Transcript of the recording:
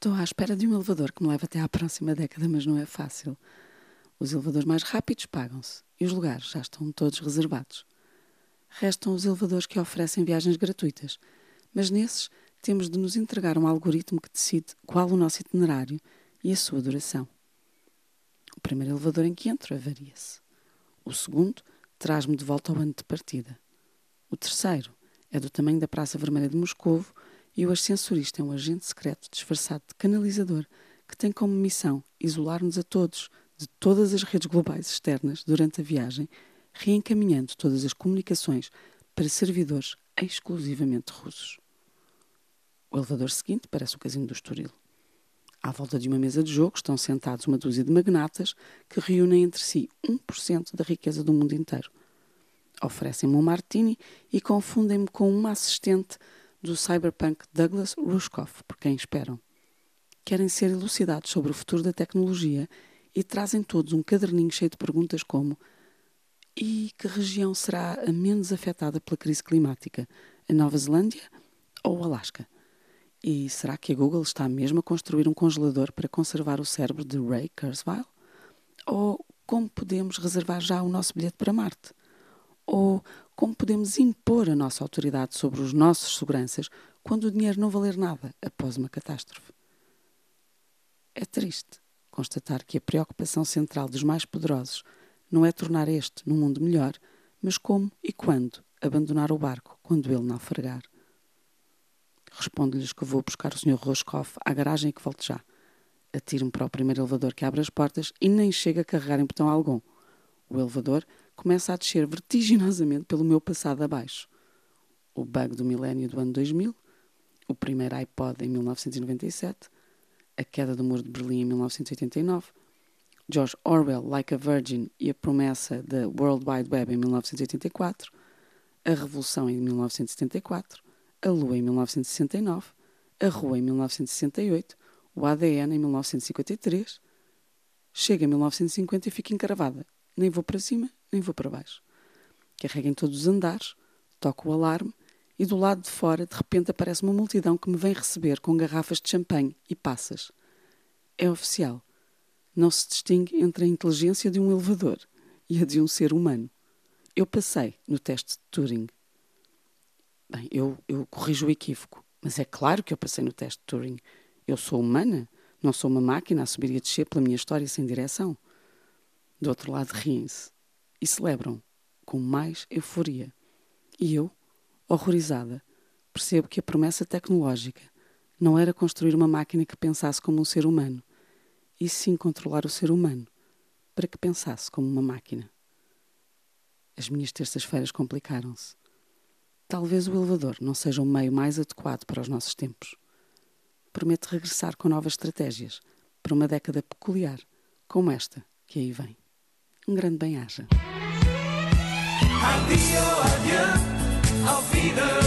Estou à espera de um elevador que me leve até à próxima década, mas não é fácil. Os elevadores mais rápidos pagam-se e os lugares já estão todos reservados. Restam os elevadores que oferecem viagens gratuitas, mas nesses temos de nos entregar um algoritmo que decide qual o nosso itinerário e a sua duração. O primeiro elevador em que entro avaria-se. O segundo traz-me de volta ao ano de partida. O terceiro é do tamanho da Praça Vermelha de Moscovo e o ascensorista é um agente secreto disfarçado de canalizador que tem como missão isolar-nos a todos de todas as redes globais externas durante a viagem, reencaminhando todas as comunicações para servidores exclusivamente russos. O elevador seguinte parece o casino do Estoril. À volta de uma mesa de jogo estão sentados uma dúzia de magnatas que reúnem entre si 1% da riqueza do mundo inteiro. Oferecem-me um martini e confundem-me com uma assistente do cyberpunk Douglas Rushkoff, por quem esperam. Querem ser elucidados sobre o futuro da tecnologia e trazem todos um caderninho cheio de perguntas como e que região será a menos afetada pela crise climática? A Nova Zelândia ou o Alasca? E será que a Google está mesmo a construir um congelador para conservar o cérebro de Ray Kurzweil? Ou como podemos reservar já o nosso bilhete para Marte? Ou como podemos impor a nossa autoridade sobre os nossos seguranças quando o dinheiro não valer nada após uma catástrofe? É triste constatar que a preocupação central dos mais poderosos não é tornar este num mundo melhor, mas como e quando abandonar o barco quando ele naufragar. Respondo-lhes que vou buscar o Sr. Roscoff à garagem e que volto já. Atiro-me para o primeiro elevador que abre as portas e nem chega a carregar em botão algum. O elevador começa a descer vertiginosamente pelo meu passado abaixo. O bug do milénio do ano 2000, o primeiro iPod em 1997, a queda do muro de Berlim em 1989, George Orwell, Like a Virgin e a promessa da World Wide Web em 1984, a Revolução em 1974, a Lua em 1969, a Rua em 1968, o ADN em 1953. Chega em 1950 e fica encravada. Nem vou para cima, nem vou para baixo. Carrego em todos os andares, toco o alarme e do lado de fora de repente aparece uma multidão que me vem receber com garrafas de champanhe e passas. É oficial não se distingue entre a inteligência de um elevador e a de um ser humano. Eu passei no teste de Turing. Bem, eu, eu corrijo o equívoco, mas é claro que eu passei no teste de Turing. Eu sou humana, não sou uma máquina a subir e a descer pela minha história sem direção. Do outro lado, riem-se e celebram com mais euforia. E eu, horrorizada, percebo que a promessa tecnológica não era construir uma máquina que pensasse como um ser humano, e sim controlar o ser humano, para que pensasse como uma máquina. As minhas terças-feiras complicaram-se. Talvez o elevador não seja o meio mais adequado para os nossos tempos. Prometo regressar com novas estratégias para uma década peculiar, como esta que aí vem. Um grande bem-aja. Wiedersehen.